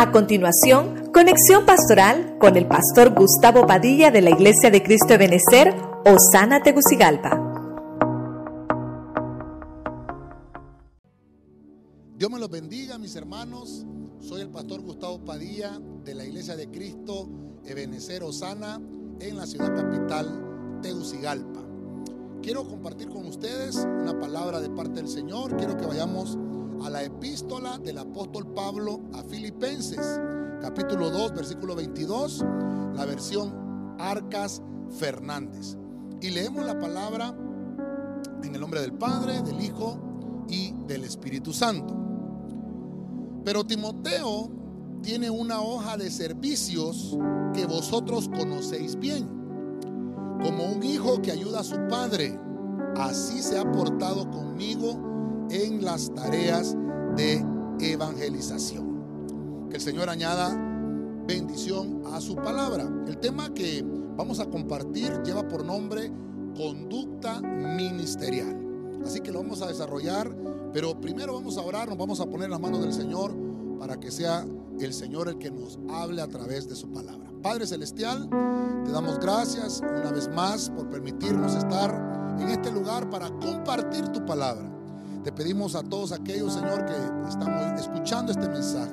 A continuación, conexión pastoral con el pastor Gustavo Padilla de la Iglesia de Cristo de Benecer, Osana Tegucigalpa. Dios me los bendiga, mis hermanos. Soy el pastor Gustavo Padilla de la Iglesia de Cristo Ebenecer Osana en la ciudad capital Tegucigalpa. Quiero compartir con ustedes una palabra de parte del Señor. Quiero que vayamos a la epístola del apóstol Pablo a Filipenses, capítulo 2, versículo 22, la versión Arcas Fernández. Y leemos la palabra en el nombre del Padre, del Hijo y del Espíritu Santo. Pero Timoteo tiene una hoja de servicios que vosotros conocéis bien. Como un hijo que ayuda a su padre, así se ha portado conmigo en las tareas de evangelización. Que el Señor añada bendición a su palabra. El tema que vamos a compartir lleva por nombre conducta ministerial. Así que lo vamos a desarrollar, pero primero vamos a orar, nos vamos a poner las manos del Señor para que sea el Señor el que nos hable a través de su palabra. Padre Celestial, te damos gracias una vez más por permitirnos estar en este lugar para compartir tu palabra. Te pedimos a todos aquellos, Señor, que estamos escuchando este mensaje,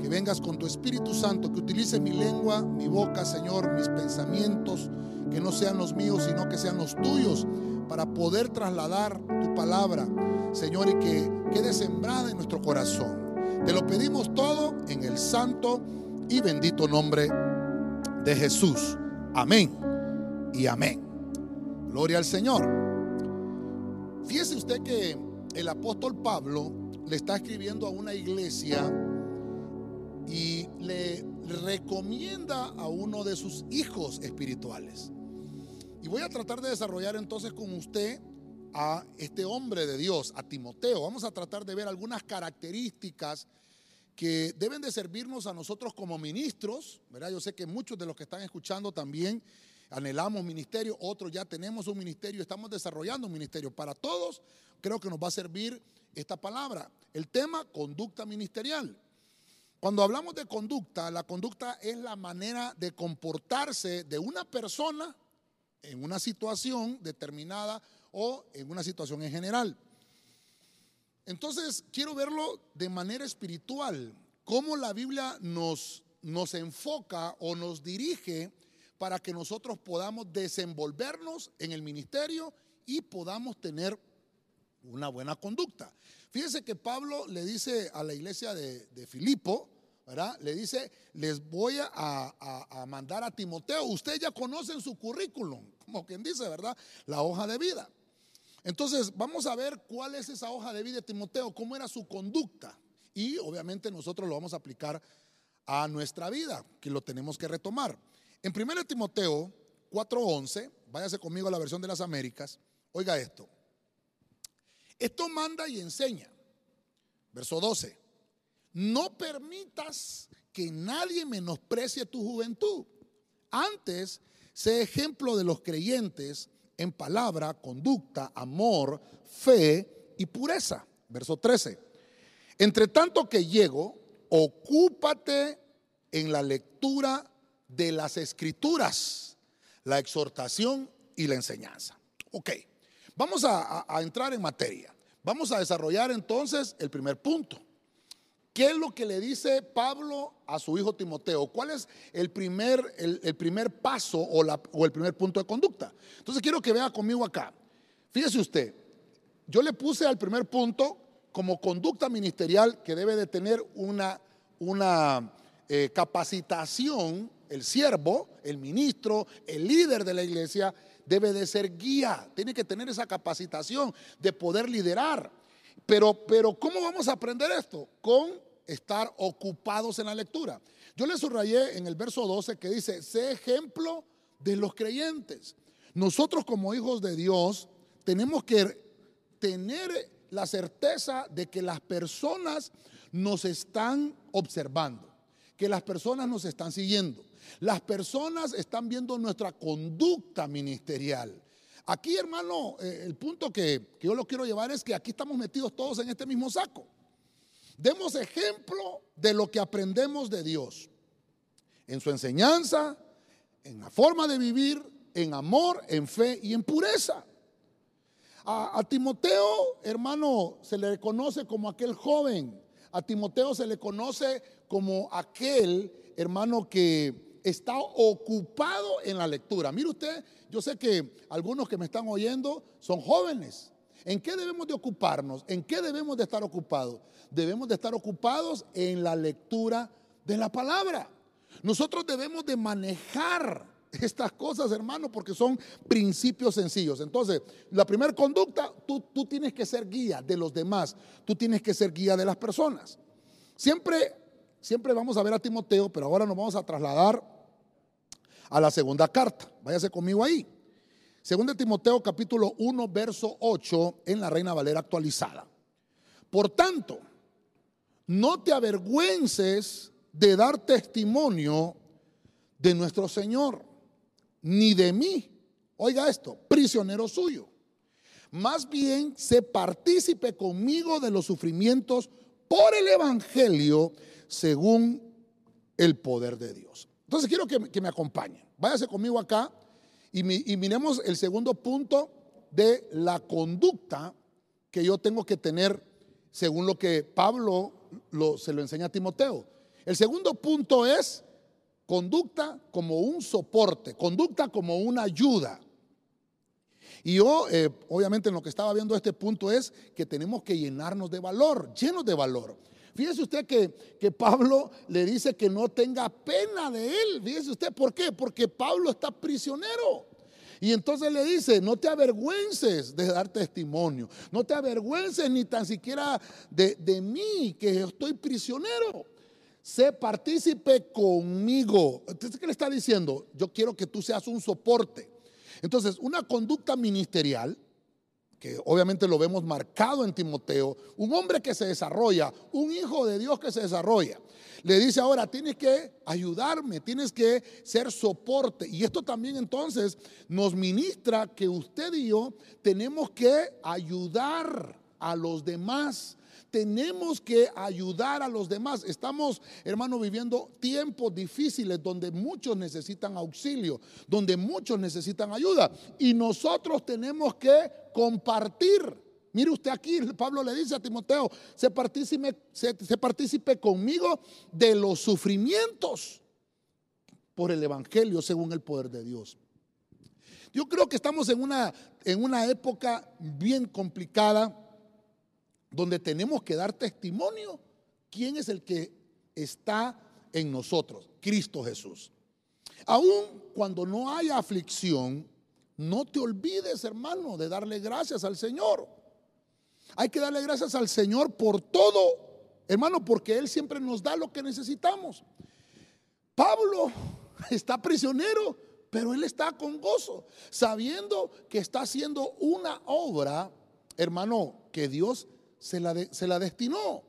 que vengas con tu Espíritu Santo, que utilice mi lengua, mi boca, Señor, mis pensamientos, que no sean los míos, sino que sean los tuyos, para poder trasladar tu palabra, Señor, y que quede sembrada en nuestro corazón. Te lo pedimos todo en el santo y bendito nombre de Jesús. Amén y amén. Gloria al Señor. Fíjese usted que el apóstol Pablo le está escribiendo a una iglesia y le recomienda a uno de sus hijos espirituales. Y voy a tratar de desarrollar entonces con usted a este hombre de Dios, a Timoteo. Vamos a tratar de ver algunas características que deben de servirnos a nosotros como ministros, ¿verdad? Yo sé que muchos de los que están escuchando también anhelamos ministerio, otros ya tenemos un ministerio, estamos desarrollando un ministerio. Para todos creo que nos va a servir esta palabra. El tema, conducta ministerial. Cuando hablamos de conducta, la conducta es la manera de comportarse de una persona en una situación determinada o en una situación en general. Entonces, quiero verlo de manera espiritual, cómo la Biblia nos, nos enfoca o nos dirige para que nosotros podamos desenvolvernos en el ministerio y podamos tener una buena conducta. Fíjense que Pablo le dice a la iglesia de, Filipo, ¿verdad? Le dice, les voy a, mandar a Timoteo. Ustedes ya conocen su currículum, como quien dice, ¿verdad? La hoja de vida. Entonces, vamos a ver cuál es esa hoja de vida de Timoteo, cómo era su conducta. Y obviamente nosotros lo vamos a aplicar a nuestra vida, que lo tenemos que retomar. En 1 Timoteo 4:11, váyase conmigo a la versión de las Américas, oiga esto. Esto manda y enseña. Verso 12. No permitas que nadie menosprecie tu juventud. Antes, sé ejemplo de los creyentes en palabra, conducta, amor, fe y pureza. Verso 13. Entre tanto que llego, ocúpate en la lectura de las escrituras, la exhortación y la enseñanza. Ok. Vamos a, entrar en materia. Vamos a desarrollar entonces el primer punto. ¿Qué es lo que le dice Pablo a su hijo Timoteo? ¿Cuál es el primer, el, primer paso o, el primer punto de conducta? Entonces quiero que vea conmigo acá. Fíjese usted, yo le puse al primer punto como conducta ministerial que debe de tener una, una eh, capacitación, el siervo, el ministro, el líder de la iglesia, debe de ser guía, tiene que tener esa capacitación de poder liderar. Pero, pero ¿cómo vamos a aprender esto? Con estar ocupados en la lectura. Yo le subrayé en el verso 12 que dice, sé ejemplo de los creyentes. Nosotros como hijos de Dios tenemos que tener la certeza de que las personas nos están observando, que las personas nos están siguiendo. Las personas están viendo nuestra conducta ministerial. Aquí, hermano, eh, el punto que, yo lo quiero llevar es que aquí estamos metidos todos en este mismo saco. Demos ejemplo de lo que aprendemos de Dios. En su enseñanza, en la forma de vivir, en amor, en fe y en pureza. A, Timoteo, hermano, se le reconoce como aquel joven. A Timoteo se le conoce como aquel, hermano, que está ocupado en la lectura. Mire usted, yo sé que algunos que me están oyendo son jóvenes. ¿En qué debemos de ocuparnos? ¿En qué debemos de estar ocupados? Debemos de estar ocupados en la lectura de la palabra. Nosotros debemos de manejar estas cosas, hermano, porque son principios sencillos. Entonces, la primera conducta, tú, tú tienes que ser guía de los demás, tú tienes que ser guía de las personas. Siempre, siempre vamos a ver a Timoteo, pero ahora nos vamos a trasladar a la segunda carta. Váyase conmigo ahí. Segunda Timoteo capítulo 1, verso 8 en la Reina Valera actualizada. Por tanto, no te avergüences de dar testimonio de nuestro Señor ni de mí, oiga esto, prisionero suyo. Más bien se partícipe conmigo de los sufrimientos por el Evangelio según el poder de Dios. Entonces quiero que, me acompañen. Váyase conmigo acá y, miremos el segundo punto de la conducta que yo tengo que tener según lo que Pablo se lo enseña a Timoteo. El segundo punto es Conducta como un soporte, conducta como una ayuda. Y yo, eh, obviamente, en lo que estaba viendo este punto es que tenemos que llenarnos de valor, llenos de valor. Fíjese usted que, que, Pablo le dice que no tenga pena de él. Fíjese usted, ¿por qué? Porque Pablo está prisionero. Y entonces le dice, no te avergüences de dar testimonio, no te avergüences ni tan siquiera de, de mí, que estoy prisionero sé partícipe conmigo. Entonces, ¿qué le está diciendo? Yo quiero que tú seas un soporte. Entonces, una conducta ministerial, que obviamente lo vemos marcado en Timoteo, un hombre que se desarrolla, un hijo de Dios que se desarrolla. Le dice ahora, tienes que ayudarme, tienes que ser soporte. Y esto también entonces nos ministra que usted y yo tenemos que ayudar a los demás tenemos que ayudar a los demás. Estamos, hermano, viviendo tiempos difíciles donde muchos necesitan auxilio, donde muchos necesitan ayuda. Y nosotros tenemos que compartir. Mire usted aquí, Pablo le dice a Timoteo, se participe, se, participe conmigo de los sufrimientos por el Evangelio según el poder de Dios. Yo creo que estamos en una, en una época bien complicada donde tenemos que dar testimonio quién es el que está en nosotros, Cristo Jesús. Aún cuando no haya aflicción, no te olvides, hermano, de darle gracias al Señor. Hay que darle gracias al Señor por todo, hermano, porque Él siempre nos da lo que necesitamos. Pablo está prisionero, pero Él está con gozo, sabiendo que está haciendo una obra, hermano, que Dios se la, se la destinó.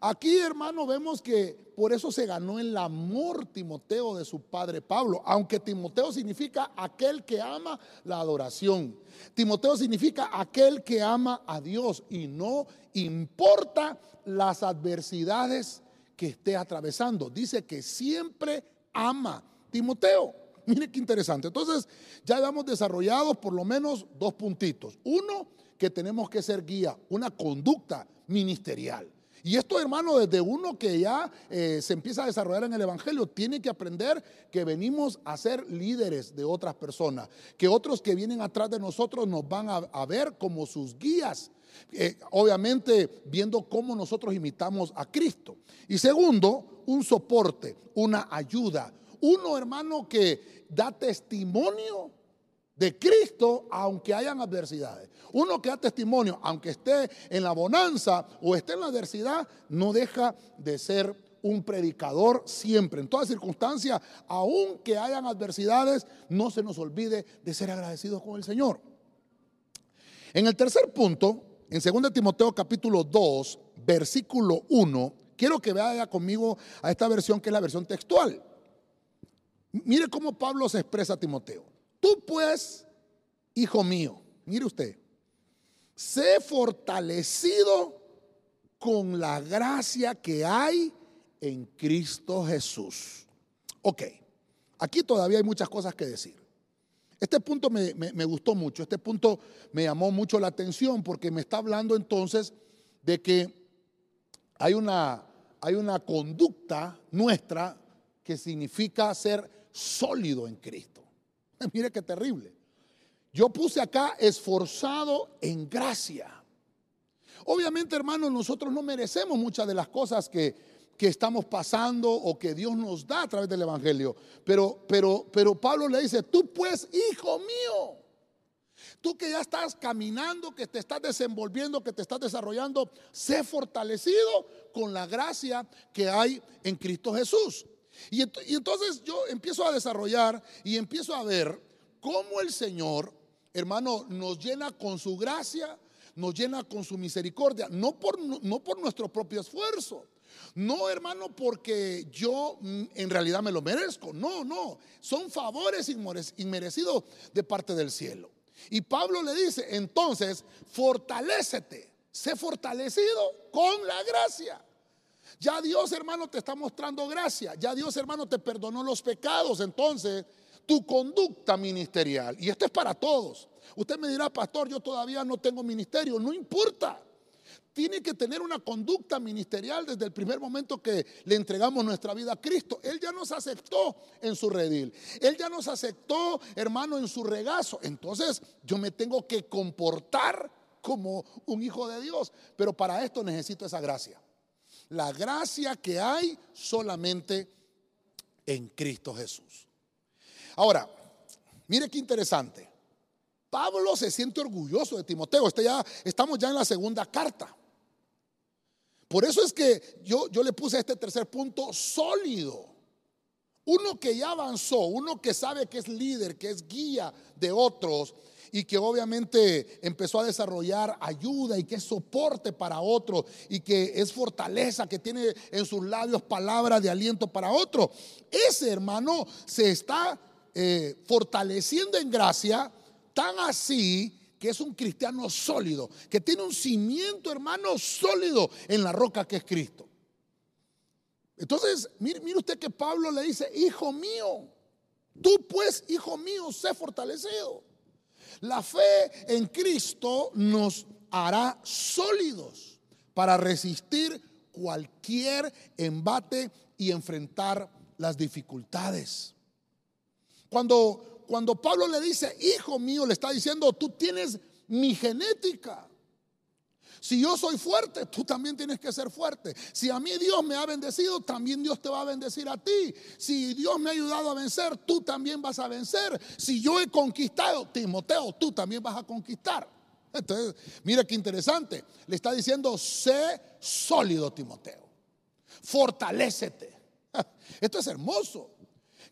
Aquí, hermano, vemos que por eso se ganó el amor Timoteo de su padre Pablo, aunque Timoteo significa aquel que ama la adoración. Timoteo significa aquel que ama a Dios y no importa las adversidades que esté atravesando. Dice que siempre ama Timoteo. Mire qué interesante. Entonces, ya hemos desarrollado por lo menos dos puntitos. Uno, que tenemos que ser guía, una conducta ministerial. Y esto, hermano, desde uno que ya eh, se empieza a desarrollar en el Evangelio, tiene que aprender que venimos a ser líderes de otras personas, que otros que vienen atrás de nosotros nos van a, ver como sus guías. Eh, obviamente viendo cómo nosotros imitamos a Cristo. Y segundo, un soporte, una ayuda. Uno, hermano, que da testimonio de Cristo aunque hayan adversidades. Uno que da testimonio, aunque esté en la bonanza o esté en la adversidad, no deja de ser un predicador siempre, en todas circunstancias, aunque hayan adversidades, no se nos olvide de ser agradecidos con el Señor. En el tercer punto, en 2 Timoteo capítulo 2, versículo 1, quiero que vaya conmigo a esta versión que es la versión textual. Mire cómo Pablo se expresa a Timoteo. Tú pues, hijo mío, mire usted, sé fortalecido con la gracia que hay en Cristo Jesús. Ok, aquí todavía hay muchas cosas que decir. Este punto me, gustó mucho, este punto me llamó mucho la atención porque me está hablando entonces de que hay una, hay una conducta nuestra que significa ser sólido en Cristo. Mire qué terrible. Yo puse acá esforzado en gracia. Obviamente, hermanos, nosotros no merecemos muchas de las cosas que, estamos pasando o que Dios nos da a través del Evangelio. Pero, pero, pero Pablo le dice, tú pues, hijo mío, tú que ya estás caminando, que te estás desenvolviendo, que te estás desarrollando, sé fortalecido con la gracia que hay en Cristo Jesús. Y, entonces yo empiezo a desarrollar y empiezo a ver cómo el Señor, hermano, nos llena con su gracia nos llena con su misericordia, no por, no por nuestro propio esfuerzo. No, hermano, porque yo mm, en realidad me lo merezco. No, no. Son favores inmerecidos de parte del cielo. Y Pablo le dice, entonces, fortalécete, sé fortalecido con la gracia. Ya Dios, hermano, te está mostrando gracia. Ya Dios, hermano, te perdonó los pecados. Entonces, tu conducta ministerial, y esto es para todos, Usted me dirá, pastor, yo todavía no tengo ministerio. No importa. Tiene que tener una conducta ministerial desde el primer momento que le entregamos nuestra vida a Cristo. Él ya nos aceptó en su redil. Él ya nos aceptó, hermano, en su regazo. Entonces yo me tengo que comportar como un hijo de Dios. Pero para esto necesito esa gracia. La gracia que hay solamente en Cristo Jesús. Ahora, mire qué interesante. Pablo se siente orgulloso de Timoteo. Este estamos ya en la segunda carta. Por eso es que yo, yo le puse este tercer punto sólido. Uno que ya avanzó, uno que sabe que es líder, que es guía de otros y que obviamente empezó a desarrollar ayuda y que es soporte para otros y que es fortaleza, que tiene en sus labios palabras de aliento para otros. Ese hermano se está eh, fortaleciendo en gracia Tan así que es un cristiano sólido, que tiene un cimiento, hermano, sólido en la roca que es Cristo. Entonces, mire, usted que Pablo le dice, hijo mío, tú pues, hijo mío, sé fortalecido. La fe en Cristo nos hará sólidos para resistir cualquier embate y enfrentar las dificultades. Cuando cuando Pablo le dice, hijo mío, le está diciendo, tú tienes mi genética. Si yo soy fuerte, tú también tienes que ser fuerte. Si a mí Dios me ha bendecido, también Dios te va a bendecir a ti. Si Dios me ha ayudado a vencer, tú también vas a vencer. Si yo he conquistado, Timoteo, tú también vas a conquistar. Entonces, mira qué interesante. Le está diciendo, sé sólido, Timoteo. Fortalécete. Esto es hermoso.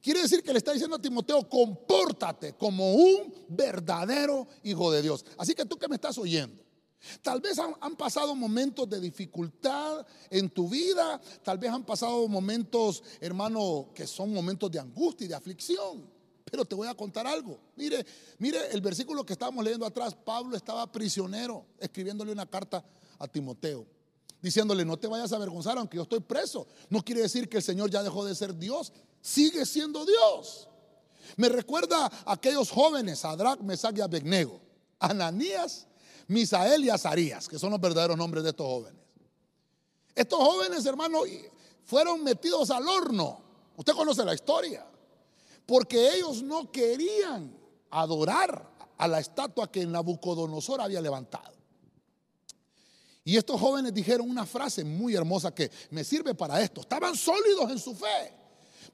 Quiere decir que le está diciendo a Timoteo, compórtate como un verdadero hijo de Dios. Así que tú que me estás oyendo, tal vez han, pasado momentos de dificultad en tu vida, tal vez han pasado momentos, hermano, que son momentos de angustia y de aflicción. Pero te voy a contar algo. Mire, mire el versículo que estábamos leyendo atrás. Pablo estaba prisionero escribiéndole una carta a Timoteo diciéndole, no te vayas a avergonzar aunque yo estoy preso. No quiere decir que el Señor ya dejó de ser Dios, sigue siendo Dios. Me recuerda a aquellos jóvenes, Adrak, Mesach y Abednego, Ananías, Misael y Azarías, que son los verdaderos nombres de estos jóvenes. Estos jóvenes, hermano, fueron metidos al horno. Usted conoce la historia. Porque ellos no querían adorar a la estatua que Nabucodonosor había levantado. Y estos jóvenes dijeron una frase muy hermosa que me sirve para esto. Estaban sólidos en su fe.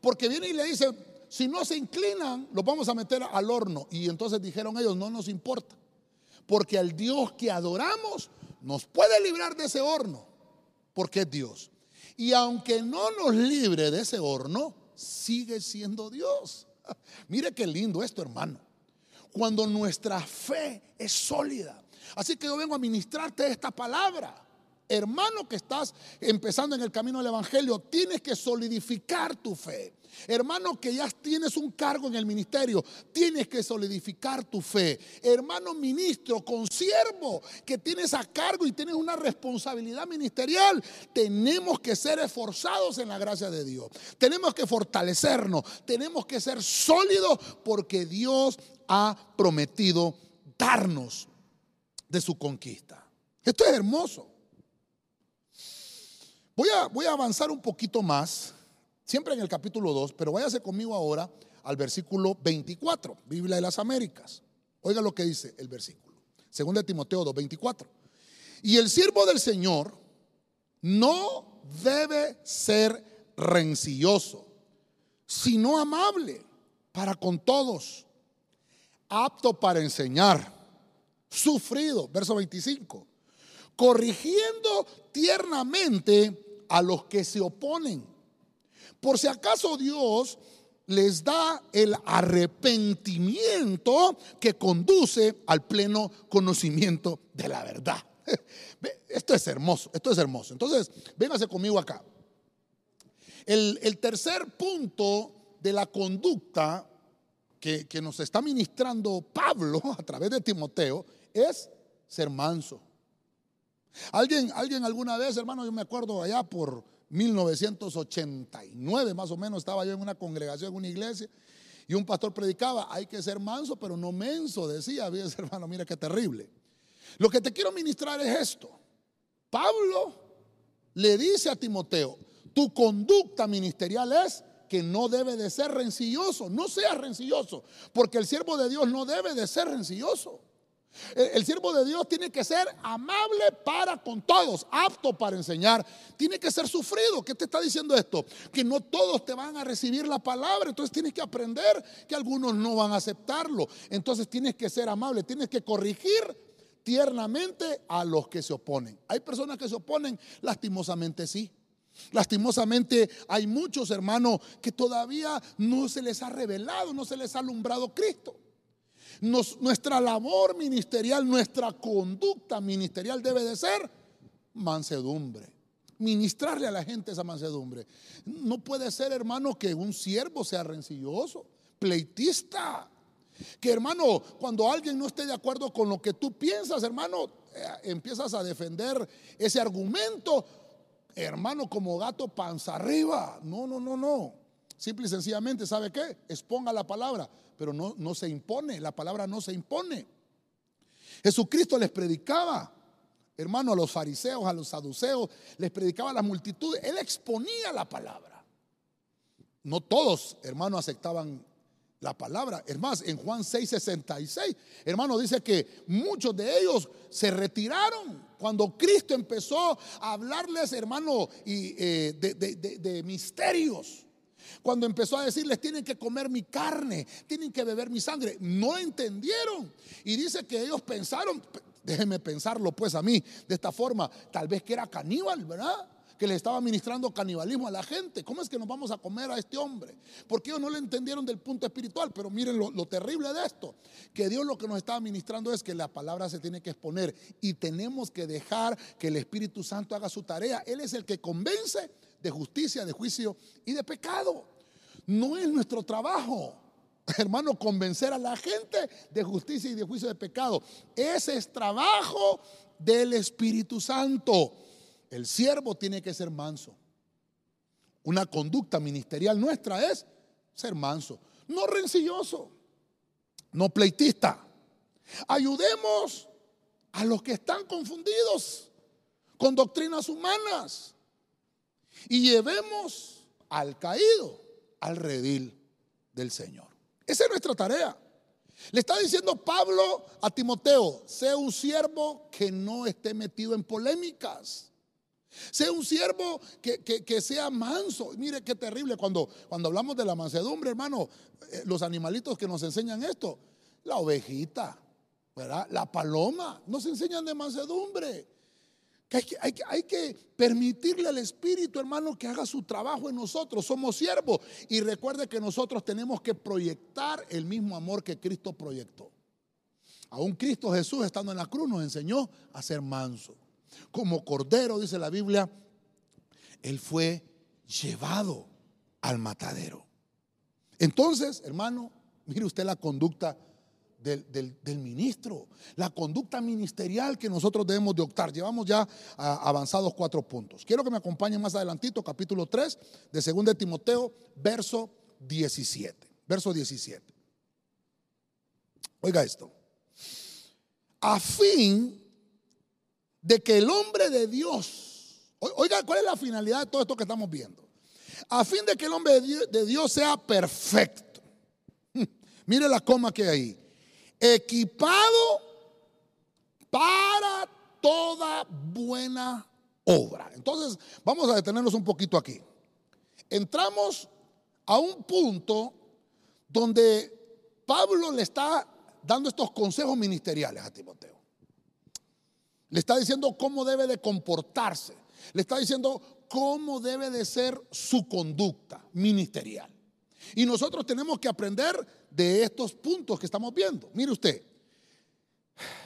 Porque viene y le dice, si no se inclinan, los vamos a meter al horno. Y entonces dijeron ellos, no nos importa. Porque al Dios que adoramos nos puede librar de ese horno. Porque es Dios. Y aunque no nos libre de ese horno, sigue siendo Dios. Mire qué lindo esto, hermano. Cuando nuestra fe es sólida Así que yo vengo a ministrarte esta palabra. Hermano que estás empezando en el camino del Evangelio, tienes que solidificar tu fe. Hermano que ya tienes un cargo en el ministerio, tienes que solidificar tu fe. Hermano ministro, consiervo, que tienes a cargo y tienes una responsabilidad ministerial, tenemos que ser esforzados en la gracia de Dios. Tenemos que fortalecernos, tenemos que ser sólidos porque Dios ha prometido darnos de su conquista. Esto es hermoso. Voy a, voy a avanzar un poquito más, siempre en el capítulo 2, pero váyase conmigo ahora al versículo 24, Biblia de las Américas. Oiga lo que dice el versículo. Según de Timoteo 2, 24. Y el siervo del Señor no debe ser rencilloso, sino amable para con todos, apto para enseñar, sufrido, verso 25, corrigiendo tiernamente a los que se oponen. Por si acaso Dios les da el arrepentimiento que conduce al pleno conocimiento de la verdad. Esto es hermoso, esto es hermoso. Entonces, véngase conmigo acá. El, tercer punto de la conducta que, que nos está ministrando Pablo a través de Timoteo es ser manso. Alguien, alguien alguna vez, hermano, yo me acuerdo allá por 1989 más o menos, estaba yo en una congregación, en una iglesia, y un pastor predicaba, hay que ser manso, pero no menso, decía, hermano, mira qué terrible. Lo que te quiero ministrar es esto. Pablo le dice a Timoteo, tu conducta ministerial es que no debe de ser rencilloso. No seas rencilloso, porque el siervo de Dios no debe de ser rencilloso. El, siervo de Dios tiene que ser amable para con todos, apto para enseñar. Tiene que ser sufrido. ¿Qué te está diciendo esto? Que no todos te van a recibir la palabra. Entonces tienes que aprender que algunos no van a aceptarlo. Entonces tienes que ser amable. Tienes que corregir tiernamente a los que se oponen. Hay personas que se oponen, lastimosamente sí. Lastimosamente hay muchos hermanos que todavía no se les ha revelado, no se les ha alumbrado Cristo. Nuestra labor ministerial, nuestra conducta ministerial debe de ser mansedumbre. Ministrarle a la gente esa mansedumbre. No puede ser, hermano, que un siervo sea rencilloso, pleitista. Que hermano, cuando alguien no esté de acuerdo con lo que tú piensas, hermano, eh, empiezas a defender ese argumento hermano, como gato panza arriba. No, no, no, no. Simple y sencillamente, ¿sabe qué? Exponga la palabra, pero no, no se impone, la palabra no se impone. Jesucristo les predicaba, hermano, a los fariseos, a los saduceos, les predicaba a las multitudes, él exponía la palabra. No todos, hermano, aceptaban la palabra. Es más, en Juan 6:66, hermano, dice que muchos de ellos se retiraron cuando Cristo empezó a hablarles, hermano, y, eh, de, misterios. Cuando empezó a decirles, tienen que comer mi carne, tienen que beber mi sangre, no entendieron. Y dice que ellos pensaron, déjenme pensarlo pues a mí, de esta forma, tal vez que era caníbal, ¿verdad? que le estaba ministrando canibalismo a la gente. ¿Cómo es que nos vamos a comer a este hombre? Porque ellos no le entendieron del punto espiritual. Pero miren lo, lo terrible de esto, que Dios lo que nos estaba ministrando es que la palabra se tiene que exponer y tenemos que dejar que el Espíritu Santo haga su tarea. Él es el que convence de justicia, de juicio y de pecado. No es nuestro trabajo hermano, convencer a la gente de justicia y de juicio de pecado. Ese es trabajo del Espíritu Santo. El siervo tiene que ser manso. Una conducta ministerial nuestra es ser manso, no rencilloso, no pleitista. Ayudemos a los que están confundidos con doctrinas humanas y llevemos al caído al redil del Señor. Esa es nuestra tarea. Le está diciendo Pablo a Timoteo, sea un siervo que no esté metido en polémicas. Sea un siervo que, sea manso. Mire qué terrible cuando, cuando hablamos de la mansedumbre, hermano. Eh, los animalitos que nos enseñan esto, la ovejita, ¿verdad? La paloma, nos enseñan de mansedumbre. Que hay, que, hay, hay que permitirle al Espíritu, hermano, que haga su trabajo en nosotros. Somos siervos. Y recuerde que nosotros tenemos que proyectar el mismo amor que Cristo proyectó. Aún Cristo Jesús, estando en la cruz, nos enseñó a ser manso. como cordero, dice la Biblia, él fue llevado al matadero. Entonces, hermano, mire usted la conducta del, ministro, la conducta ministerial que nosotros debemos de optar. Llevamos ya avanzados cuatro puntos. Quiero que me acompañen más adelantito, capítulo 3 de 2 de Timoteo, verso 17. Verso 17. Oiga esto. A fin de que el hombre de Dios, oiga, ¿cuál es la finalidad de todo esto que estamos viendo? A fin de que el hombre de Dios sea perfecto. Mire la coma que hay ahí equipado para toda buena obra. Entonces, vamos a detenernos un poquito aquí. Entramos a un punto donde Pablo le está dando estos consejos ministeriales a Timoteo. Le está diciendo cómo debe de comportarse. Le está diciendo cómo debe de ser su conducta ministerial. Y nosotros tenemos que aprender de estos puntos que estamos viendo. Mire usted,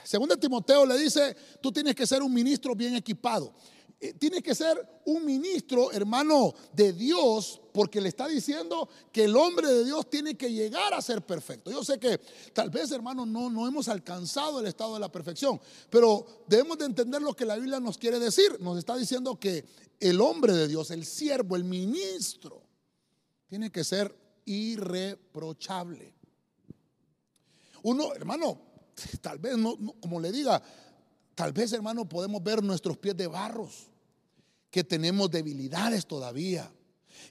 según Timoteo le dice, tú tienes que ser un ministro bien equipado. Eh, tienes que ser un ministro, hermano, de Dios, porque le está diciendo que el hombre de Dios tiene que llegar a ser perfecto. Yo sé que tal vez, hermano, no, no hemos alcanzado el estado de la perfección, pero debemos de entender lo que la Biblia nos quiere decir. Nos está diciendo que el hombre de Dios, el siervo, el ministro, tiene que ser irreprochable. Uno, hermano, tal vez, no, como le diga, tal vez, hermano, podemos ver nuestros pies de barros, que tenemos debilidades todavía,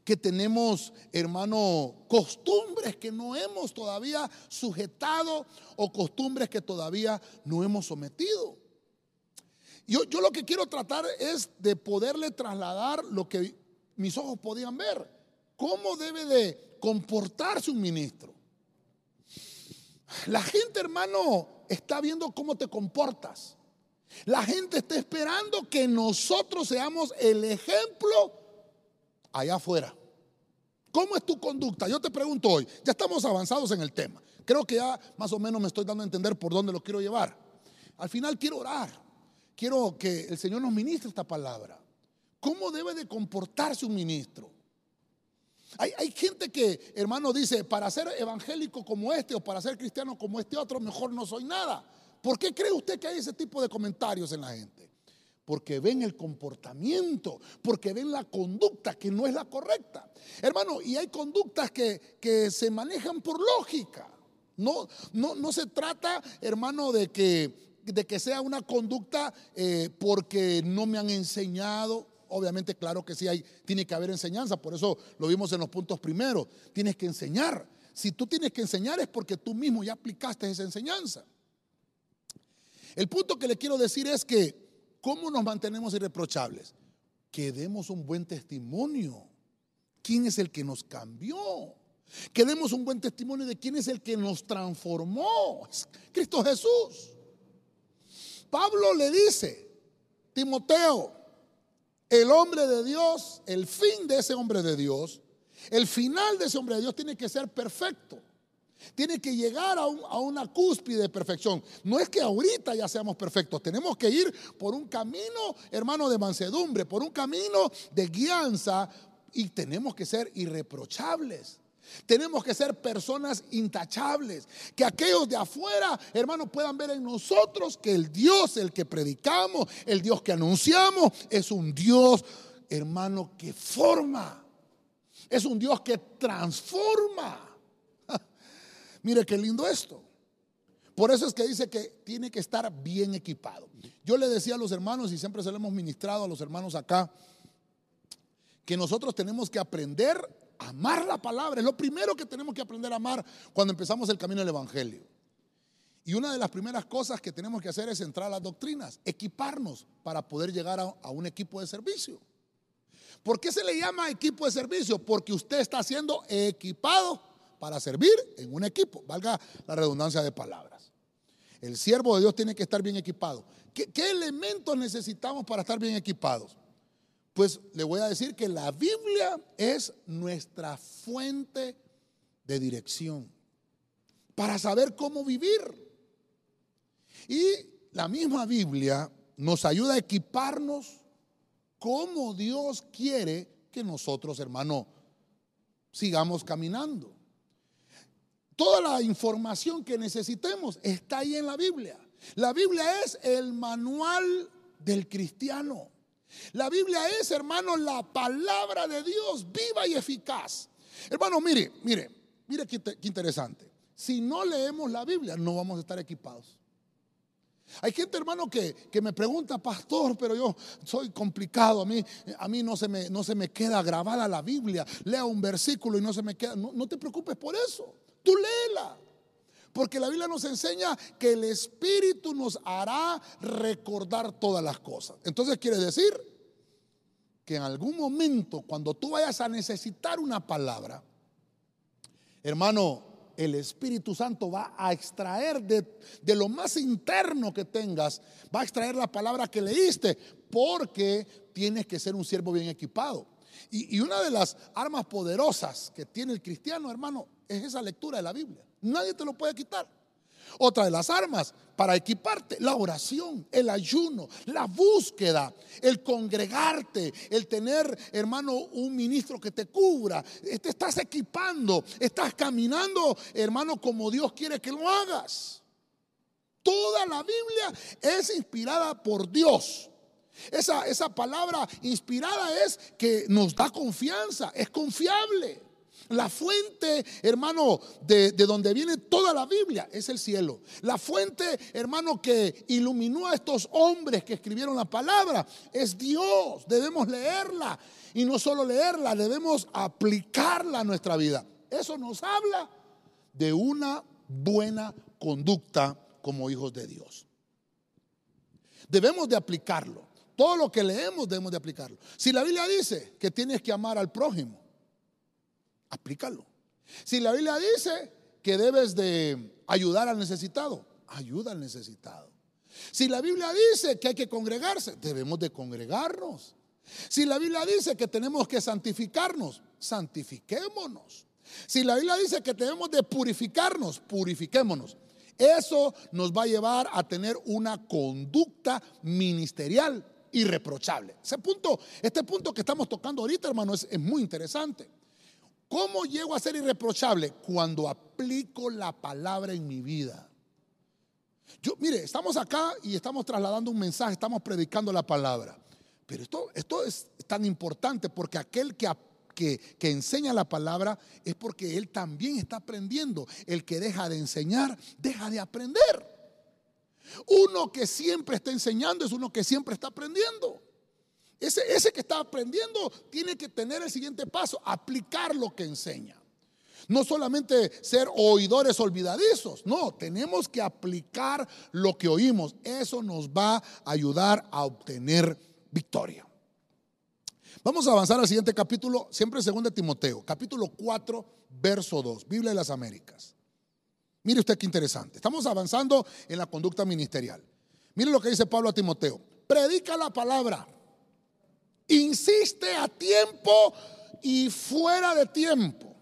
que tenemos, hermano, costumbres que no hemos todavía sujetado o costumbres que todavía no hemos sometido. Yo, yo lo que quiero tratar es de poderle trasladar lo que mis ojos podían ver. ¿Cómo debe de comportarse un ministro. La gente, hermano, está viendo cómo te comportas. La gente está esperando que nosotros seamos el ejemplo allá afuera. ¿Cómo es tu conducta? Yo te pregunto hoy, ya estamos avanzados en el tema. Creo que ya más o menos me estoy dando a entender por dónde lo quiero llevar. Al final quiero orar. Quiero que el Señor nos ministre esta palabra. ¿Cómo debe de comportarse un ministro? Hay, gente que, hermano, dice, para ser evangélico como este o para ser cristiano como este otro, mejor no soy nada. ¿Por qué cree usted que hay ese tipo de comentarios en la gente? Porque ven el comportamiento, porque ven la conducta que no es la correcta. Hermano, y hay conductas que, que se manejan por lógica. No, no, no se trata, hermano, de que, de que sea una conducta eh, porque no me han enseñado obviamente, claro que sí, hay, tiene que haber enseñanza, por eso lo vimos en los puntos primeros. Tienes que enseñar. Si tú tienes que enseñar es porque tú mismo ya aplicaste esa enseñanza. El punto que le quiero decir es que, ¿cómo nos mantenemos irreprochables? Que demos un buen testimonio. ¿Quién es el que nos cambió? Que demos un buen testimonio de quién es el que nos transformó. Cristo Jesús. Pablo le dice, Timoteo, el hombre de Dios, el fin de ese hombre de Dios, el final de ese hombre de Dios tiene que ser perfecto. Tiene que llegar a, una cúspide de perfección. No es que ahorita ya seamos perfectos, tenemos que ir por un camino, hermano, de mansedumbre, por un camino de guianza y tenemos que ser irreprochables. Tenemos que ser personas intachables. Que aquellos de afuera, hermanos, puedan ver en nosotros que el Dios, el que predicamos, el Dios que anunciamos, es un Dios, hermano, que forma. Es un Dios que transforma. Mire qué lindo esto. Por eso es que dice que tiene que estar bien equipado. Yo le decía a los hermanos, y siempre se lo hemos ministrado a los hermanos acá, que nosotros tenemos que aprender amar la palabra. Es lo primero que tenemos que aprender a amar cuando empezamos el camino del Evangelio. Y una de las primeras cosas que tenemos que hacer es entrar a las doctrinas, equiparnos para poder llegar a, un equipo de servicio. ¿Por qué se le llama equipo de servicio? Porque usted está siendo equipado para servir en un equipo, valga la redundancia de palabras. El siervo de Dios tiene que estar bien equipado. ¿Qué elementos necesitamos para estar bien equipados? Pues le voy a decir que la Biblia es nuestra fuente de dirección para saber cómo vivir. Y la misma Biblia nos ayuda a equiparnos como Dios quiere que nosotros, hermano, sigamos caminando. Toda la información que necesitemos está ahí en la Biblia. La Biblia es el manual del cristiano. La Biblia es, hermano, la palabra de Dios viva y eficaz. Hermano, mire, mire, mire qué, interesante. Si no leemos la Biblia, no vamos a estar equipados. Hay gente, hermano, que, me pregunta, pastor, pero yo soy complicado. A mí, a mí no, se me, no se me queda grabada la Biblia. Lea un versículo y no se me queda. No te preocupes por eso. Tú léela. Porque la Biblia nos enseña que el Espíritu nos hará recordar todas las cosas. Entonces quiere decir que en algún momento, cuando tú vayas a necesitar una palabra, hermano, el Espíritu Santo va a extraer de, lo más interno que tengas, va a extraer la palabra que leíste, porque tienes que ser un siervo bien equipado. Y, y una de las armas poderosas que tiene el cristiano, hermano, es esa lectura de la Biblia. Nadie te lo puede quitar. Otra de las armas para equiparte, la oración, el ayuno, la búsqueda, el congregarte, el tener, hermano, un ministro que te cubra. Te estás equipando, estás caminando, hermano, como Dios quiere que lo hagas. Toda la Biblia es inspirada por Dios. Esa, esa palabra inspirada es que nos da confianza, es confiable. La fuente, hermano, de, donde viene toda la Biblia es el cielo. La fuente, hermano, que iluminó a estos hombres que escribieron la palabra es Dios. Debemos leerla. Y no solo leerla, debemos aplicarla a nuestra vida. Eso nos habla de una buena conducta como hijos de Dios. Debemos de aplicarlo. Todo lo que leemos debemos de aplicarlo. Si la Biblia dice que tienes que amar al prójimo, aplícalo. Si la Biblia dice que debes de ayudar al necesitado, ayuda al necesitado. Si la Biblia dice que hay que congregarse, debemos de congregarnos. Si la Biblia dice que tenemos que santificarnos, santifiquémonos. Si la Biblia dice que tenemos de purificarnos, purifiquémonos. Eso nos va a llevar a tener una conducta ministerial irreprochable. Ese punto, este punto que estamos tocando ahorita, hermano, es, es muy interesante. ¿Cómo llego a ser irreprochable? Cuando aplico la palabra en mi vida. Yo, mire, estamos acá y estamos trasladando un mensaje, estamos predicando la palabra. Pero esto, esto es tan importante porque aquel que, que, que, enseña la palabra es porque él también está aprendiendo. El que deja de enseñar, deja de aprender. Uno que siempre está enseñando es uno que siempre está aprendiendo. Ese, que está aprendiendo tiene que tener el siguiente paso, aplicar lo que enseña. No solamente ser oidores olvidadizos, no, tenemos que aplicar lo que oímos. Eso nos va a ayudar a obtener victoria. Vamos a avanzar al siguiente capítulo, siempre en 2 Timoteo, capítulo 4, verso 2, Biblia de las Américas. Mire usted qué interesante. Estamos avanzando en la conducta ministerial. Mire lo que dice Pablo a Timoteo. Predica la palabra insiste a tiempo y fuera de tiempo.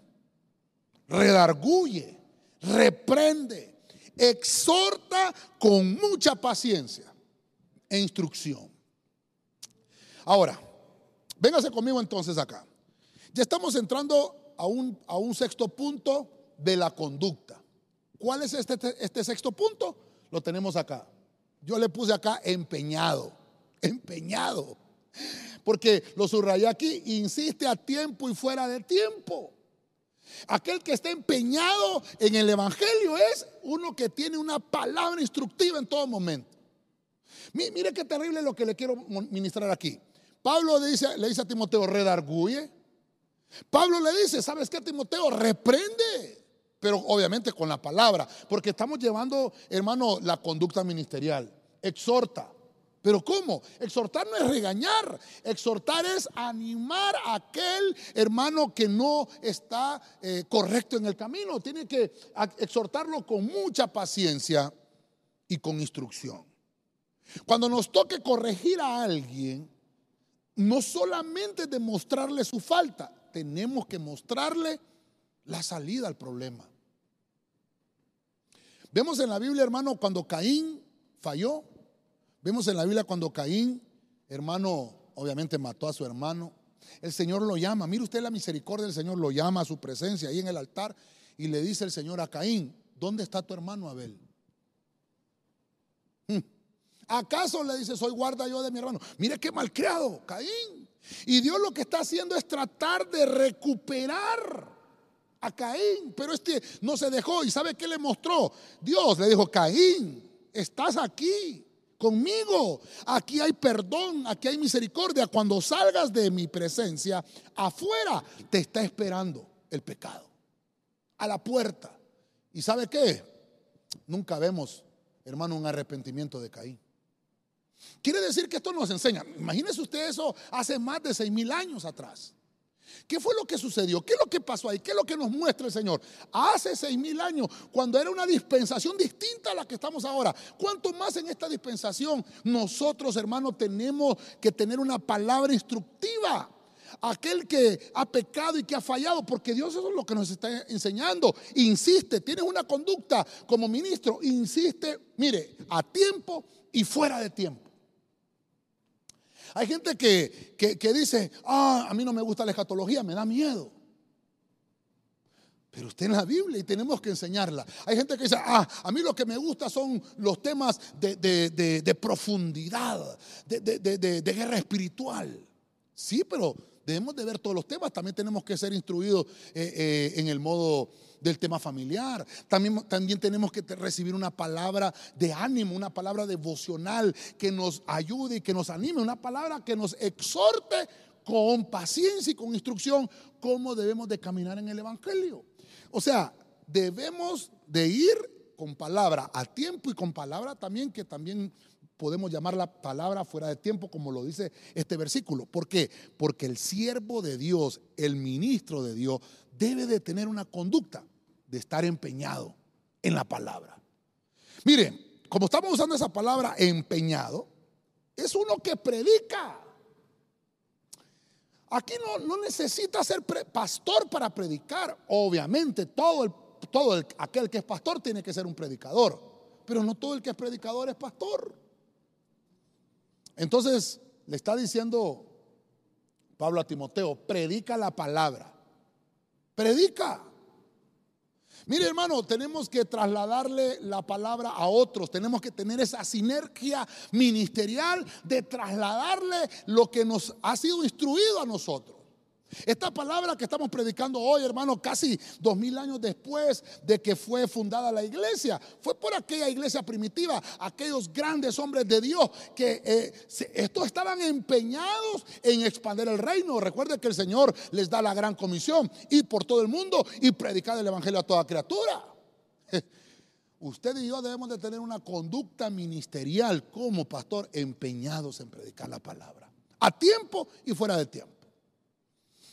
Redarguye, reprende, exhorta con mucha paciencia e instrucción. Ahora, véngase conmigo entonces acá. Ya estamos entrando a un, a un sexto punto de la conducta. ¿Cuál es este, este sexto punto? Lo tenemos acá. Yo le puse acá empeñado, empeñado. Porque lo subrayé aquí, insiste a tiempo y fuera de tiempo. Aquel que está empeñado en el Evangelio es uno que tiene una palabra instructiva en todo momento. Mire qué terrible lo que le quiero ministrar aquí. Pablo le dice, le dice a Timoteo, redarguye. Pablo le dice, ¿sabes qué, Timoteo? Reprende. Pero obviamente con la palabra, porque estamos llevando, hermano, la conducta ministerial. Exhorta, pero ¿cómo? Exhortar no es regañar, exhortar es animar a aquel hermano que no está eh, correcto en el camino. Tiene que exhortarlo con mucha paciencia y con instrucción. Cuando nos toque corregir a alguien, no solamente demostrarle su falta, tenemos que mostrarle la salida al problema. Vemos en la Biblia, hermano, cuando Caín falló, Vemos en la Biblia cuando Caín, hermano, obviamente mató a su hermano. El Señor lo llama. Mire usted la misericordia del Señor, lo llama a su presencia ahí en el altar y le dice el Señor a Caín, ¿dónde está tu hermano Abel? Hmm. ¿Acaso le dice, soy guarda yo de mi hermano? Mire qué malcriado, Caín. Y Dios lo que está haciendo es tratar de recuperar a Caín, pero este no se dejó. ¿Y sabe qué le mostró? Dios le dijo, Caín, estás aquí conmigo. Aquí hay perdón, aquí hay misericordia. Cuando salgas de mi presencia, afuera te está esperando el pecado. A la puerta. ¿Y sabe qué? Nunca vemos, hermano, un arrepentimiento de Caín. Quiere decir que esto nos enseña. Imagínese usted eso hace más de seis mil años atrás. ¿Qué fue lo que sucedió? ¿Qué es lo que pasó ahí? ¿Qué es lo que nos muestra el Señor? Hace seis mil años, cuando era una dispensación distinta a la que estamos ahora, ¿cuánto más en esta dispensación nosotros, hermanos, tenemos que tener una palabra instructiva? Aquel que ha pecado y que ha fallado, porque Dios eso es lo que nos está enseñando. Insiste, tienes una conducta como ministro, insiste, mire, a tiempo y fuera de tiempo. Hay gente que, dice, ah, a mí no me gusta la escatología, me da miedo. Pero usted en la Biblia y tenemos que enseñarla. Hay gente que dice, ah, a mí lo que me gusta son los temas de, profundidad, de, guerra espiritual. Sí, pero debemos de ver todos los temas. También tenemos que ser instruidos eh, eh, en el modo del tema familiar. También, también tenemos que recibir una palabra de ánimo, una palabra devocional que nos ayude y que nos anime, una palabra que nos exhorte con paciencia y con instrucción cómo debemos de caminar en el Evangelio. O sea, debemos de ir con palabra a tiempo y con palabra también que también podemos llamar la palabra fuera de tiempo, como lo dice este versículo. ¿Por qué? Porque el siervo de Dios, el ministro de Dios, debe de tener una conducta de estar empeñado en la palabra. Miren, como estamos usando esa palabra empeñado, es uno que predica. Aquí no, no necesita ser pastor para predicar. Obviamente, todo, el, todo aquel que es pastor tiene que ser un predicador. Pero no todo el que es predicador es pastor. Entonces, le está diciendo Pablo a Timoteo, predica la palabra. Predica. Mire hermano, tenemos que trasladarle la palabra a otros, tenemos que tener esa sinergia ministerial de trasladarle lo que nos ha sido instruido a nosotros. Esta palabra que estamos predicando hoy, hermano, casi dos mil años después de que fue fundada la iglesia, fue por aquella iglesia primitiva, aquellos grandes hombres de Dios que eh, estos estaban empeñados en expandir el reino. Recuerde que el Señor les da la gran comisión, ir por todo el mundo y predicar el evangelio a toda criatura. Usted y yo debemos de tener una conducta ministerial como pastor empeñados en predicar la palabra, a tiempo y fuera de tiempo.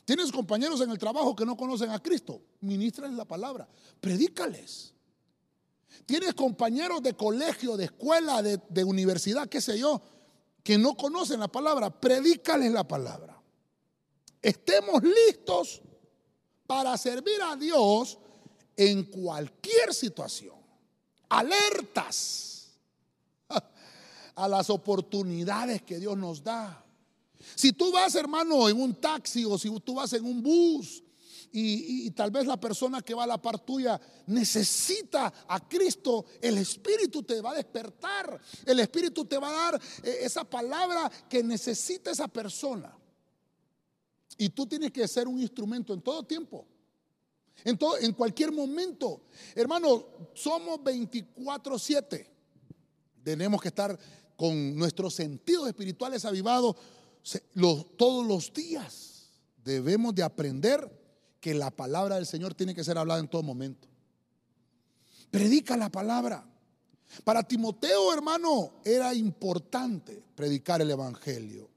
Tienes compañeros en el trabajo que no conocen a Cristo, ministrales la palabra, predícales. Tienes compañeros de colegio, de escuela, de, universidad, qué sé yo, que no conocen la palabra, predícales la palabra. Estemos listos para servir a Dios en cualquier situación. Alertas a las oportunidades que Dios nos da. Si tú vas, hermano, en un taxi o si tú vas en un bus y, tal vez la persona que va a la par tuya necesita a Cristo, el Espíritu te va a despertar, el Espíritu te va a dar eh, esa palabra que necesita esa persona. Y tú tienes que ser un instrumento en todo tiempo. En, todo, en cualquier momento. Hermano, somos 24-7. Tenemos que estar con nuestros sentidos espirituales avivados todos los días debemos de aprender que la palabra del Señor tiene que ser hablada en todo momento. Predica la palabra. Para Timoteo, hermano, era importante predicar el Evangelio.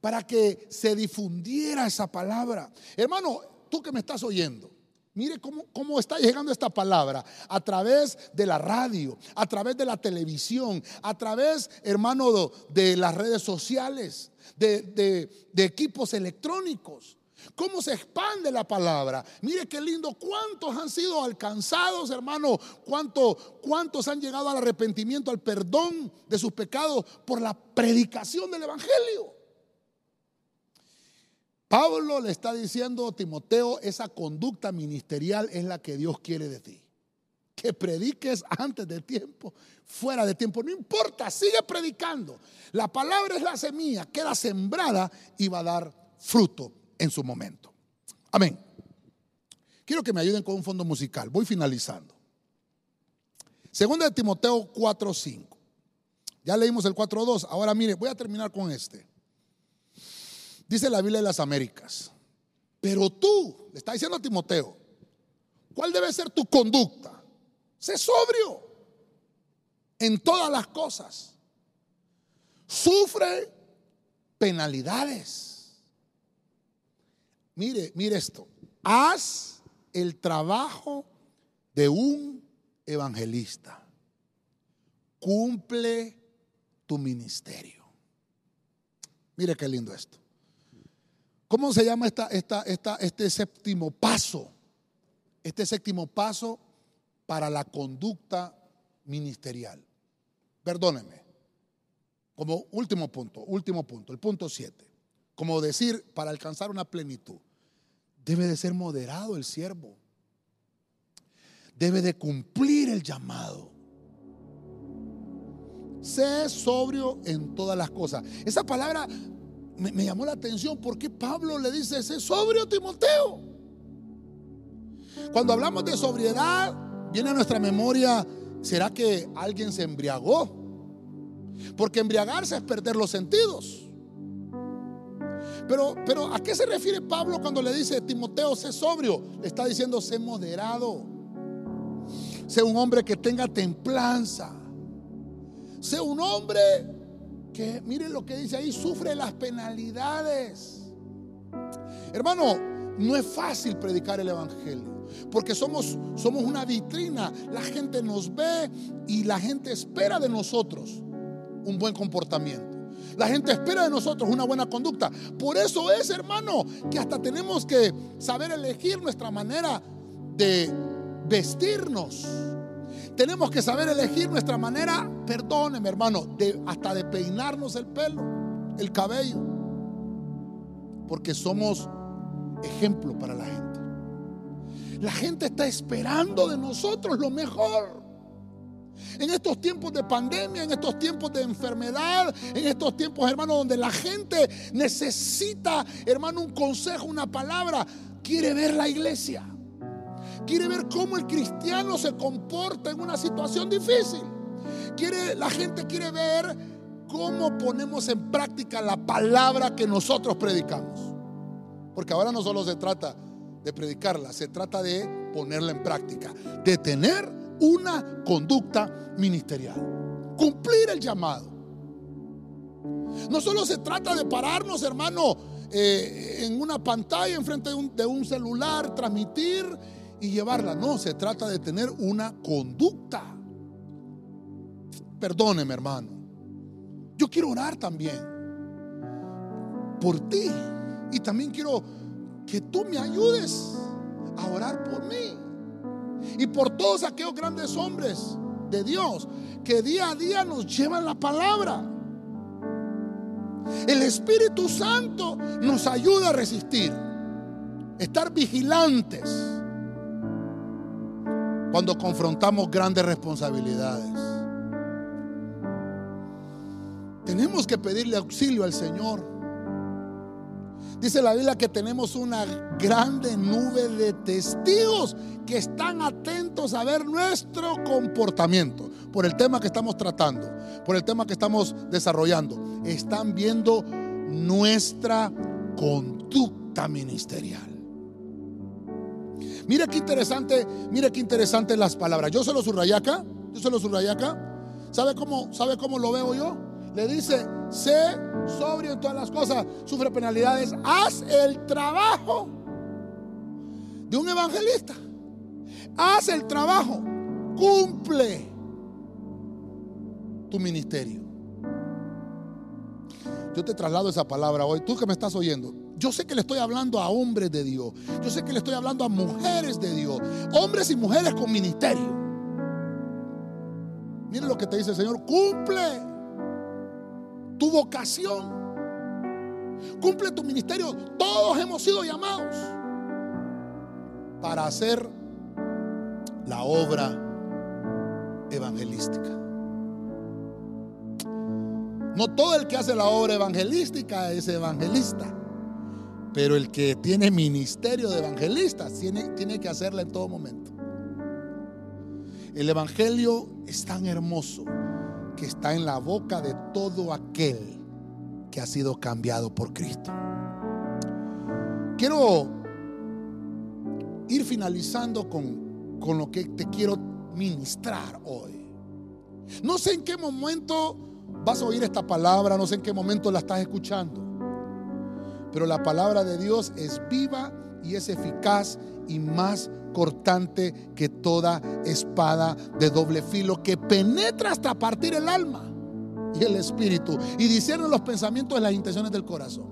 Para que se difundiera esa palabra. Hermano, tú que me estás oyendo, Mire cómo, está llegando esta palabra a través de la radio, a través de la televisión, a través, hermano, de las redes sociales, de, equipos electrónicos. cómo se expande la palabra. Mire qué lindo, cuántos han sido alcanzados, hermano, ¿Cuánto, cuántos han llegado al arrepentimiento, al perdón de sus pecados por la predicación del Evangelio. Pablo le está diciendo a Timoteo, esa conducta ministerial es la que Dios quiere de ti. Que prediques antes de tiempo, fuera de tiempo, no importa, sigue predicando. La palabra es la semilla, queda sembrada y va a dar fruto en su momento. Amén. Quiero que me ayuden con un fondo musical. Voy finalizando. Segunda de Timoteo 4:5. Ya leímos el 4:2. Ahora mire, voy a terminar con este. Dice la Biblia de las Américas. Pero tú, le está diciendo a Timoteo, ¿cuál debe ser tu conducta? Sé sobrio en todas las cosas. Sufre penalidades Mire, mire esto. Haz el trabajo de un evangelista. Cumple tu ministerio. Mire qué lindo esto. ¿Cómo se llama esta, esta, esta, este séptimo paso? Este séptimo paso para la conducta ministerial. Perdóneme. Como último punto, último punto, el punto 7 como decir, para alcanzar una plenitud, debe de ser moderado el siervo. Debe de cumplir el llamado. Sé sobrio en todas las cosas. Esa palabra me, llamó la atención porque Pablo le dice, sé sobrio Timoteo. Cuando hablamos de sobriedad, viene a nuestra memoria, ¿será que alguien se embriagó? Porque embriagarse es perder los sentidos. Pero, pero ¿a qué se refiere Pablo cuando le dice Timoteo, sé sobrio? Le está diciendo, sé moderado. Sé un hombre que tenga templanza. Sé un hombre que, mire lo que dice ahí, sufre las penalidades. Hermano, no es fácil predicar el Evangelio. Porque somos, somos una vitrina. La gente nos ve y la gente espera de nosotros un buen comportamiento. La gente espera de nosotros una buena conducta. Por eso es, hermano, que hasta tenemos que saber elegir nuestra manera de vestirnos. Tenemos que saber elegir nuestra manera, perdóneme hermano, hasta de peinarnos el pelo, el cabello. Porque somos ejemplo para la gente. La gente está esperando de nosotros lo mejor. En estos tiempos de pandemia, en estos tiempos de enfermedad, en estos tiempos, hermano, donde la gente necesita, hermano, un consejo, una palabra, quiere ver la iglesia. Quiere ver cómo el cristiano se comporta en una situación difícil. Quiere, la gente quiere ver cómo ponemos en práctica la palabra que nosotros predicamos. Porque ahora no solo se trata de predicarla, se trata de ponerla en práctica, de tener una conducta ministerial. Cumplir el llamado. No solo se trata de pararnos, hermano, eh, en una pantalla, enfrente de un, de un celular, transmitir y llevarla. No, se trata de tener una conducta. Perdóneme, hermano. Yo quiero orar también por ti. Y también quiero que tú me ayudes a orar por mí y por todos aquellos grandes hombres de Dios que día a día nos llevan la palabra. El Espíritu Santo nos ayuda a resistir, estar vigilantes cuando confrontamos grandes responsabilidades. Tenemos que pedirle auxilio al Señor. Dice la Biblia que tenemos una grande nube de testigos que están atentos a ver nuestro comportamiento por el tema que estamos tratando, por el tema que estamos desarrollando. Están viendo nuestra conducta ministerial. Mira qué interesante, mira qué interesante las palabras. Yo se lo subrayé acá, yo se lo subrayé acá. ¿Sabe cómo, ¿Sabe cómo lo veo yo? Le dice, sé sobrio en todas las cosas, sufre penalidades, haz el trabajo de un evangelista. Haz el trabajo, cumple tu ministerio. Yo te traslado esa palabra hoy. Tú que me estás oyendo. Yo sé que le estoy hablando a hombres de Dios. Yo sé que le estoy hablando a mujeres de Dios. Hombres y mujeres con ministerio. Mire lo que te dice el Señor. Cumple tu vocación. Cumple tu ministerio. Todos hemos sido llamados para hacer la obra evangelística. No todo el que hace la obra evangelística es evangelista, pero el que tiene ministerio de evangelista tiene, tiene que hacerla en todo momento. El evangelio es tan hermoso que está en la boca de todo aquel que ha sido cambiado por Cristo. Quiero ir finalizando con, con lo que te quiero ministrar hoy. No sé en qué momento vas a oír esta palabra, no sé en qué momento la estás escuchando, pero la palabra de Dios es viva y es eficaz y más cortante que toda espada de doble filo que penetra hasta partir el alma y el espíritu y discierne los pensamientos y las intenciones del corazón.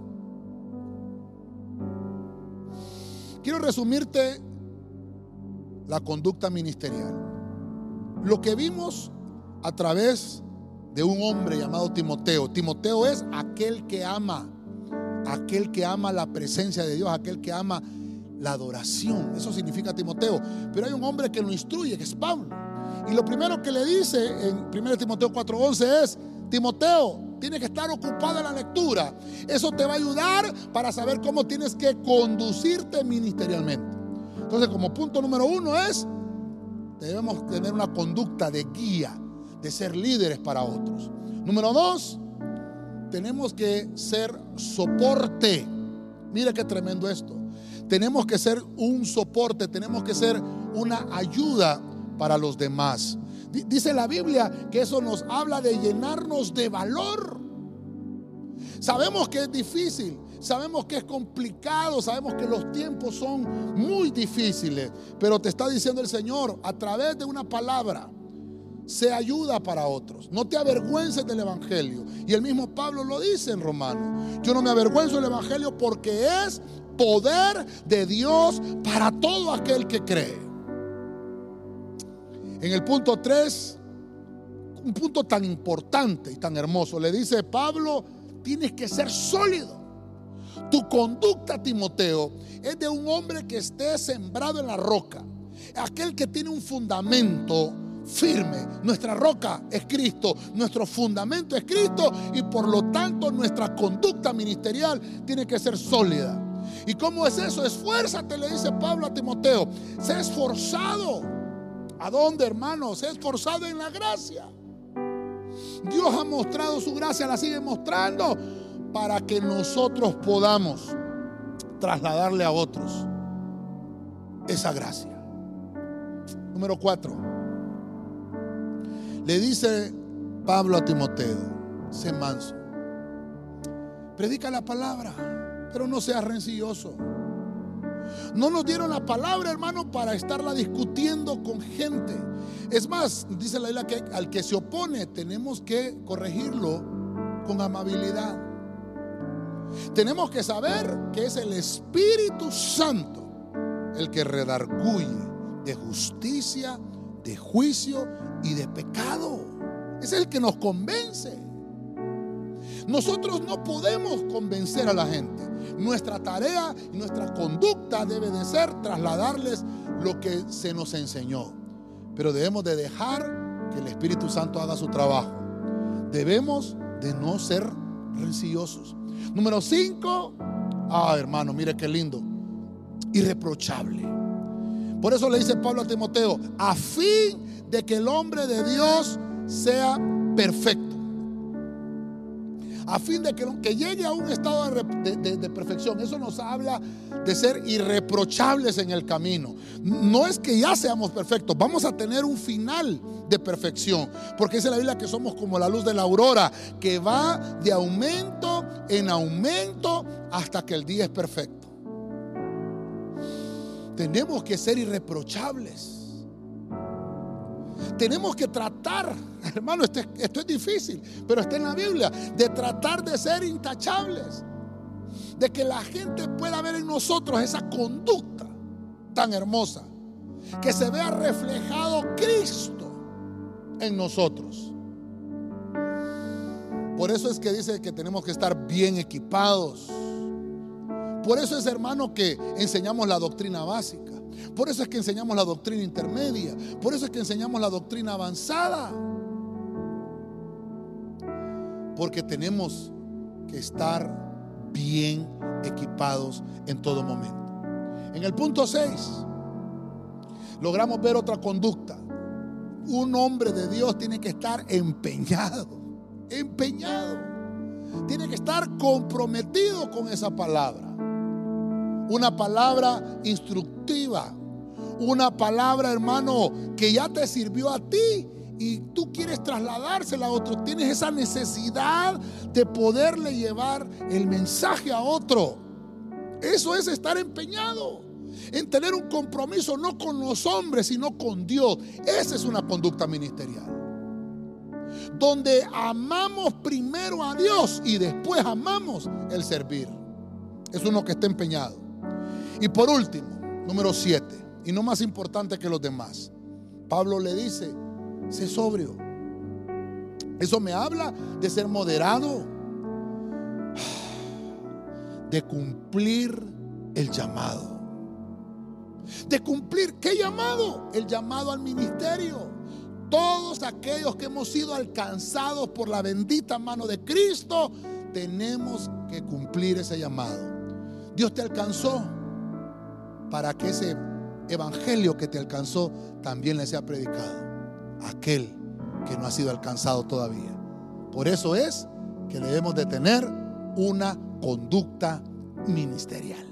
Quiero resumirte la conducta ministerial. Lo que vimos a través de un hombre llamado Timoteo. Timoteo es aquel que ama, aquel que ama la presencia de Dios, aquel que ama la adoración. Eso significa Timoteo. Pero hay un hombre que lo instruye, que es Pablo. Y lo primero que le dice en 1 Timoteo 4:11 es, Timoteo, tienes que estar ocupado en la lectura. Eso te va a ayudar para saber cómo tienes que conducirte ministerialmente. Entonces, como punto número uno es, debemos tener una conducta de guía, de ser líderes para otros. Número dos, tenemos que ser soporte. Mira qué tremendo esto. Tenemos que ser un soporte, tenemos que ser una ayuda para los demás. Dice la Biblia que eso nos habla de llenarnos de valor. Sabemos que es difícil, sabemos que es complicado, sabemos que los tiempos son muy difíciles, pero te está diciendo el Señor a través de una palabra, se ayuda para otros. No te avergüences del Evangelio. Y el mismo Pablo lo dice en Romano. Yo no me avergüenzo del Evangelio porque es poder de Dios para todo aquel que cree. En el punto 3, un punto tan importante y tan hermoso, le dice Pablo, tienes que ser sólido. Tu conducta, Timoteo, es de un hombre que esté sembrado en la roca. Aquel que tiene un fundamento firme. Nuestra roca es Cristo, nuestro fundamento es Cristo y por lo tanto nuestra conducta ministerial tiene que ser sólida. ¿Y cómo es eso? Esfuérzate, le dice Pablo a Timoteo. Sé esforzado. ¿A dónde, hermano? Sé esforzado en la gracia. Dios ha mostrado su gracia, la sigue mostrando para que nosotros podamos trasladarle a otros esa gracia. Número cuatro. Le dice Pablo a Timoteo, sé manso. Predica la palabra pero no seas rencilloso. No nos dieron la palabra, hermano, para estarla discutiendo con gente. Es más, dice la Biblia que al que se opone tenemos que corregirlo con amabilidad. Tenemos que saber que es el Espíritu Santo el que redarguye de justicia, de juicio y de pecado. Es el que nos convence. Nosotros no podemos convencer a la gente. Nuestra tarea y nuestra conducta debe de ser trasladarles lo que se nos enseñó. Pero debemos de dejar que el Espíritu Santo haga su trabajo. Debemos de no ser rencillosos. Número 5. Ah, hermano, mire qué lindo. Irreprochable. Por eso le dice Pablo a Timoteo, a fin de que el hombre de Dios sea perfecto a fin de que, llegue a un estado de, perfección. Eso nos habla de ser irreprochables en el camino. No es que ya seamos perfectos, vamos a tener un final de perfección, porque dice la Biblia que somos como la luz de la aurora, que va de aumento en aumento hasta que el día es perfecto. Tenemos que ser irreprochables. tenemos que tratar, hermano, esto es, difícil, pero está en la Biblia, de tratar de ser intachables, de que la gente pueda ver en nosotros esa conducta tan hermosa, que se vea reflejado Cristo en nosotros. Por eso es que dice que tenemos que estar bien equipados. Por eso es, hermano, que enseñamos la doctrina básica. Por eso es que enseñamos la doctrina intermedia. Por eso es que enseñamos la doctrina avanzada. Porque tenemos que estar bien equipados en todo momento. En el punto 6, logramos ver otra conducta. Un hombre de Dios tiene que estar empeñado empeñado. Tiene que estar comprometido con esa palabra. Una palabra instructiva. Una palabra, hermano, que ya te sirvió a ti y tú quieres trasladársela a otro. Tienes esa necesidad de poderle llevar el mensaje a otro. Eso es estar empeñado en tener un compromiso no con los hombres, sino con Dios. Esa es una conducta ministerial donde amamos primero a Dios y después amamos el servir. Es uno que está empeñado. Y por último, número siete, y no más importante que los demás, Pablo le dice, sé sobrio. Eso me habla de ser moderado, de cumplir el llamado. De cumplir, ¿qué llamado? El llamado al ministerio todos aquellos que hemos sido alcanzados por la bendita mano de Cristo, tenemos que cumplir ese llamado. Dios te alcanzó para que ese evangelio que te alcanzó también le sea predicado. Aquel que no ha sido alcanzado todavía. Por eso es que debemos de tener una conducta ministerial.